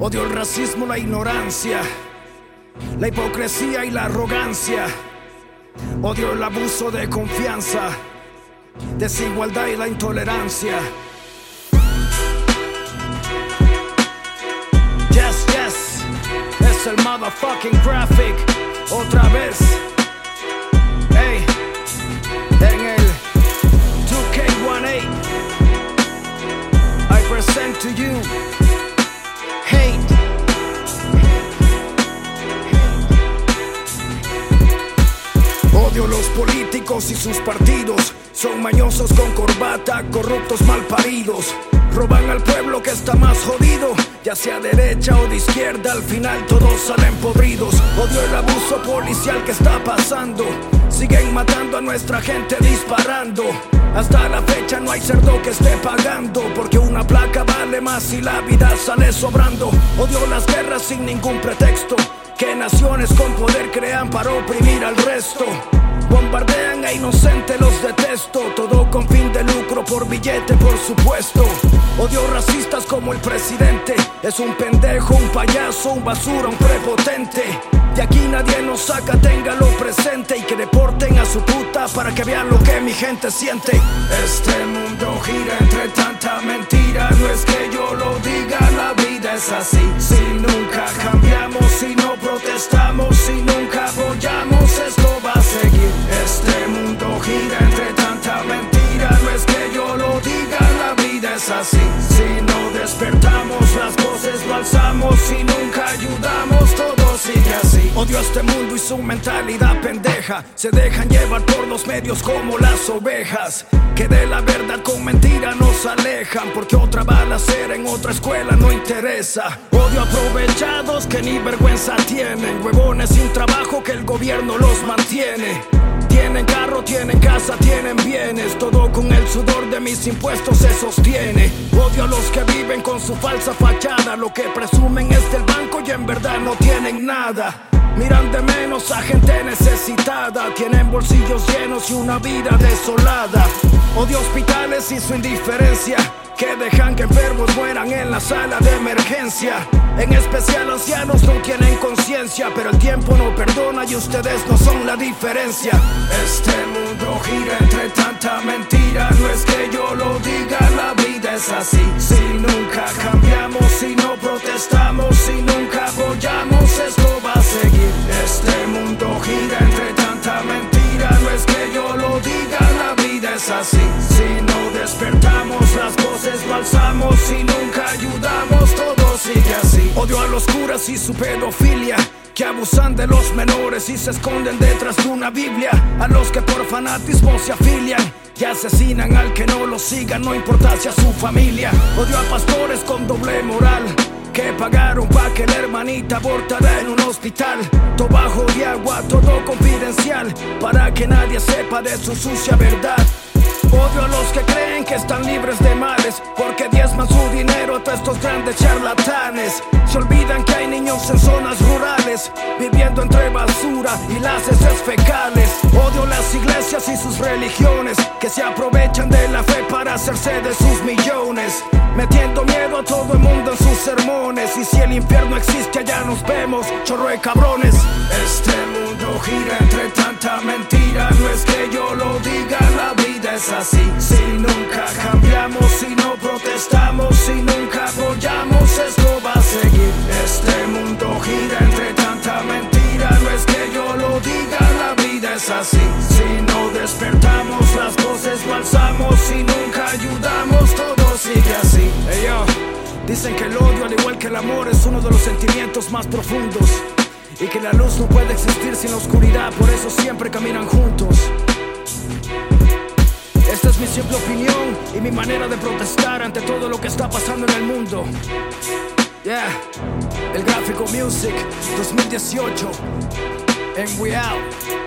Odio el racismo, la ignorancia, la hipocresía y la arrogancia. Odio el abuso de confianza, desigualdad y la intolerancia. Yes, yes, es el motherfucking graphic. Otra vez. Odio los políticos y sus partidos. Son mañosos con corbata, corruptos mal paridos. Roban al pueblo que está más jodido, ya sea derecha o de izquierda, al final todos salen podridos. Odio el abuso policial que está pasando. Siguen matando a nuestra gente disparando. Hasta la fecha no hay cerdo que esté pagando, porque una placa vale más si la vida sale sobrando. Odio las guerras sin ningún pretexto, que naciones con poder crean para oprimir al resto. Bombardean a inocentes, los detesto. Todo con fin de lucro, por billete, por supuesto. Odio racistas como el presidente. Es un pendejo, un payaso, un basura, un prepotente. De aquí nadie nos saca, téngalo presente. Y que deporten a su puta para que vean lo que mi gente siente. Este mundo gira entre tanta mentira. No es que yo lo diga, la vida es así. Si nunca ayudamos, todo sigue así. Odio a este mundo y su mentalidad pendeja. Se dejan llevar por los medios como las ovejas. Que de la verdad con mentira nos alejan. Porque otra balacera en otra escuela no interesa. Odio aprovechados que ni vergüenza tienen. Huevones sin trabajo que el gobierno los mantiene. Tienen carro, tienen casa, tienen bienes. Todo con el sudor de mis impuestos se sostiene. Odio a su falsa fachada. Lo que presumen es del banco y en verdad no tienen nada. Miran de menos a gente necesitada. Tienen bolsillos llenos y una vida desolada. Odio hospitales y su indiferencia. Que dejan que enfermos mueran en la sala de emergencia. En especial ancianos no tienen conciencia. Pero el tiempo no perdona y ustedes no son la diferencia. Este mundo gira entre tanta mentira. No es que es así. Si nunca cambiamos, si no protestamos, si nunca apoyamos, esto va a seguir. Este mundo gira entre tanta mentira. No es que yo lo diga, la vida es así. Si no despertamos, las voces lo alzamos. Si nunca ayudamos, todo sigue así. Odio a los curas y su pedofilia. Que abusan de los menores y se esconden detrás de una Biblia. A los que por fanatismo se afilian y asesinan al que no lo siga, no importa si a su familia. Odio a pastores con doble moral que pagaron pa' que la hermanita abortara en un hospital. Todo bajo de agua, todo confidencial, para que nadie sepa de su sucia verdad. Odio a los que creen que están libres de males, porque diezman su dinero a estos grandes charlatanes. Se olvidan que hay niños en zonas rurales, viviendo entre basura y las heces fecales. Odio las iglesias y sus religiones, que se aprovechan de la fe para hacerse de sus millones. Metiendo miedo a todo el mundo en sus sermones. Y si el infierno existe, allá nos vemos, chorro de cabrones. Este mundo gira entre tanta mentira. No es que yo lo diga, la vida es así. Este mundo gira entre tanta mentira. No es que yo lo diga, la vida es así. Si no despertamos, las voces lo alzamos. Si nunca ayudamos, todo sigue así. Ey, yo, Dicen que el odio, al igual que el amor, es uno de los sentimientos más profundos. Y que la luz no puede existir sin la oscuridad, por eso siempre caminan juntos. Esta es mi simple opinión y mi manera de protestar ante todo lo que está pasando en el mundo. Yeah, el gráfico Music 2018. And we out.